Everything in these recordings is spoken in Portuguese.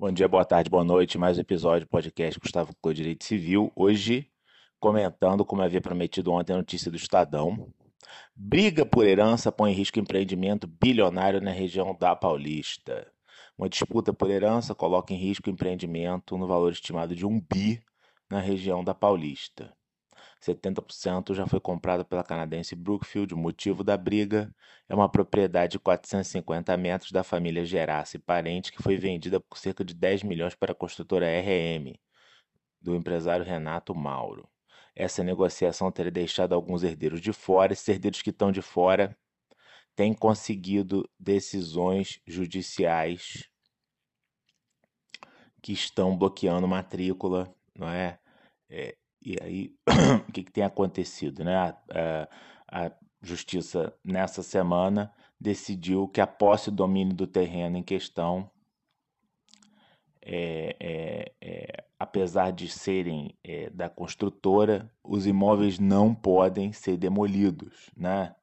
Bom dia, boa tarde, boa noite. Mais um episódio do podcast Gustavo Clô Direito Civil. Hoje, comentando, como havia prometido ontem, a notícia do Estadão. Briga por herança põe em risco empreendimento bilionário na região da Paulista. Uma disputa por herança coloca em risco empreendimento no valor estimado de um bi na região da Paulista. 70% já foi comprado pela canadense Brookfield. O motivo da briga é uma propriedade de 450 metros da família Gerace Parente, que foi vendida por cerca de 10 milhões para a construtora RM, do empresário Renato Mauro. Essa negociação teria deixado alguns herdeiros de fora. Esses herdeiros que estão de fora têm conseguido decisões judiciais que estão bloqueando matrícula, não é? é e aí, o que, que, tem acontecido? Né? A, a, a, justiça, nessa semana, decidiu que a posse e domínio do terreno em questão, é, é, é, apesar de serem é, da construtora, os imóveis não podem ser demolidos. Né?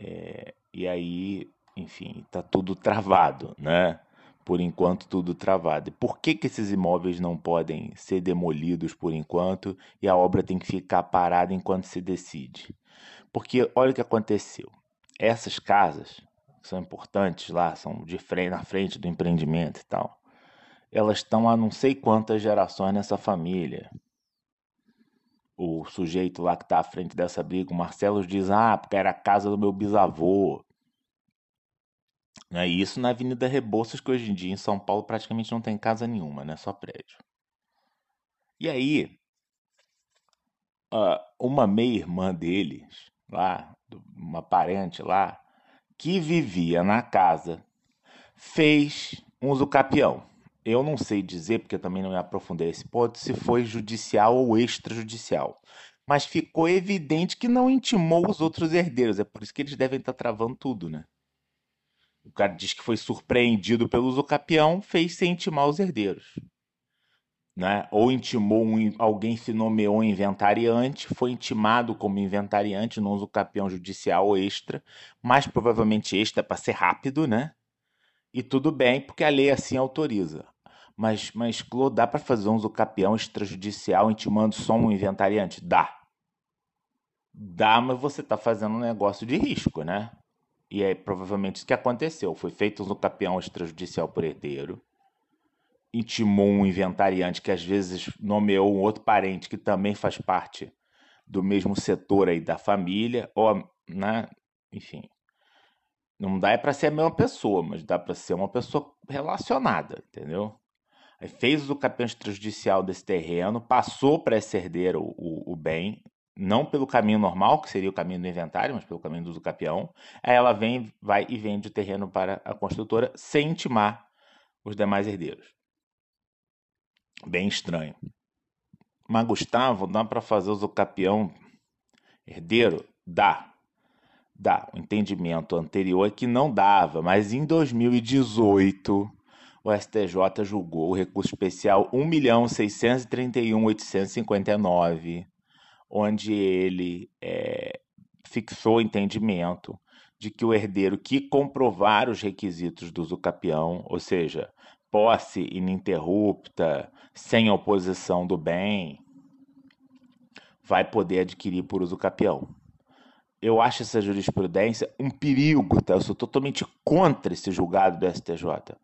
É, e aí, enfim, está tudo travado. Né? Por enquanto tudo travado. Por que, que esses imóveis não podem ser demolidos por enquanto e a obra tem que ficar parada enquanto se decide? Porque olha o que aconteceu. Essas casas que são importantes lá, são de frente, na frente do empreendimento e tal. Elas estão há não sei quantas gerações nessa família. O sujeito lá que está à frente dessa briga, o Marcelo, diz: Ah, porque era a casa do meu bisavô. Né? E isso na Avenida Rebouças, que hoje em dia em São Paulo praticamente não tem casa nenhuma, né? Só prédio. E aí, uma meia-irmã deles, lá, uma parente lá, que vivia na casa, fez um usucapião. Eu não sei dizer, porque também não me aprofundei esse ponto, se foi judicial ou extrajudicial. Mas ficou evidente que não intimou os outros herdeiros. É por isso que eles devem estar travando tudo, né? O cara diz que foi surpreendido pelo usucapião, fez sem intimar os herdeiros. Né? Ou intimou um, alguém se nomeou inventariante, foi intimado como inventariante no usucapião judicial extra, mas provavelmente extra para ser rápido, né? E tudo bem, porque a lei assim autoriza. Mas, mas Clô, dá para fazer um usucapião extrajudicial intimando só um inventariante? Dá. Dá, mas você está fazendo um negócio de risco, né? E é provavelmente isso que aconteceu. Foi feito um campeão extrajudicial por herdeiro. Intimou um inventariante que às vezes nomeou um outro parente que também faz parte do mesmo setor aí da família. Ou, né? Enfim. Não dá é para ser a mesma pessoa, mas dá para ser uma pessoa relacionada, entendeu? Aí fez o campeão extrajudicial desse terreno, passou para esse herdeiro o, o bem, não pelo caminho normal, que seria o caminho do inventário, mas pelo caminho do usucapião. Aí ela vem, vai e vende o terreno para a construtora sem intimar os demais herdeiros. Bem estranho. Mas Gustavo, dá para fazer o usucapião herdeiro? Dá. Dá. O entendimento anterior é que não dava, mas em 2018 o STJ julgou o recurso especial 1.631.859 onde ele é, fixou o entendimento de que o herdeiro que comprovar os requisitos do usucapião, ou seja, posse ininterrupta, sem oposição do bem, vai poder adquirir por usucapião. Eu acho essa jurisprudência um perigo, tá? Eu sou totalmente contra esse julgado do STJ.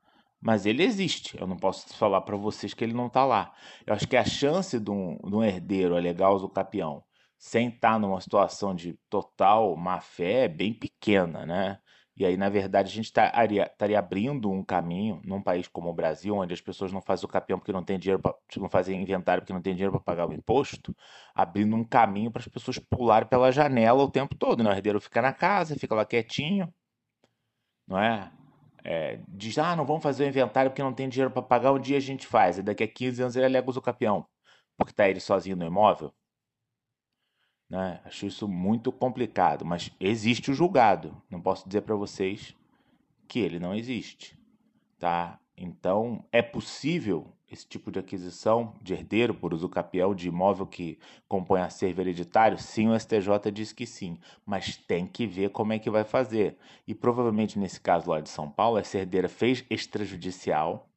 Mas ele existe. Eu não posso falar para vocês que ele não está lá. Eu acho que a chance de um, de um herdeiro alegar o capião sem estar tá numa situação de total má fé é bem pequena, né? E aí, na verdade, a gente estaria, estaria abrindo um caminho num país como o Brasil, onde as pessoas não fazem o capião porque não tem dinheiro, não fazem inventário porque não tem dinheiro para pagar o imposto, abrindo um caminho para as pessoas pularem pela janela o tempo todo. Né? O herdeiro fica na casa, fica lá quietinho, não é? É, diz, ah, não vamos fazer o inventário porque não tem dinheiro para pagar, um dia a gente faz. E daqui a 15 anos ele alega o capião, porque está ele sozinho no imóvel. Né? Acho isso muito complicado, mas existe o julgado. Não posso dizer para vocês que ele não existe. Tá? Então, é possível esse tipo de aquisição de herdeiro por uso capião de imóvel que compõe acervo hereditário? Sim, o STJ diz que sim, mas tem que ver como é que vai fazer. E provavelmente nesse caso lá de São Paulo, essa herdeira fez extrajudicial,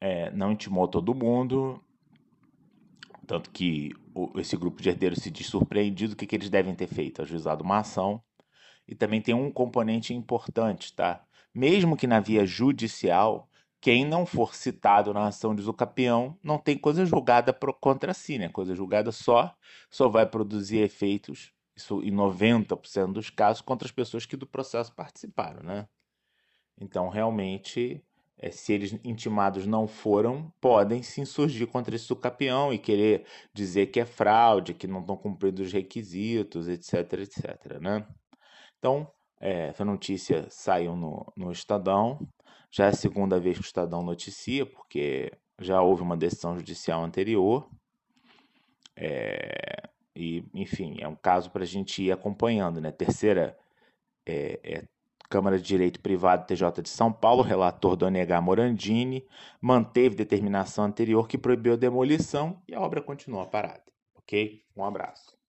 é, não intimou todo mundo, tanto que esse grupo de herdeiros se diz surpreendido, o que, que eles devem ter feito? Ajuizado uma ação. E também tem um componente importante, tá? Mesmo que na via judicial, quem não for citado na ação de usucapião não tem coisa julgada contra si, né? Coisa julgada só, só vai produzir efeitos, isso em 90% dos casos, contra as pessoas que do processo participaram, né? Então, realmente, é, se eles intimados não foram, podem se insurgir contra esse sucapião e querer dizer que é fraude, que não estão cumprindo os requisitos, etc, etc, né? Então, é, essa notícia saiu no, no Estadão, já é a segunda vez que o Estadão noticia, porque já houve uma decisão judicial anterior. É, e, enfim, é um caso para a gente ir acompanhando. Né? Terceira é, é, Câmara de Direito Privado TJ de São Paulo, relator do. Morandini, manteve determinação anterior que proibiu a demolição e a obra continua parada. Ok? Um abraço.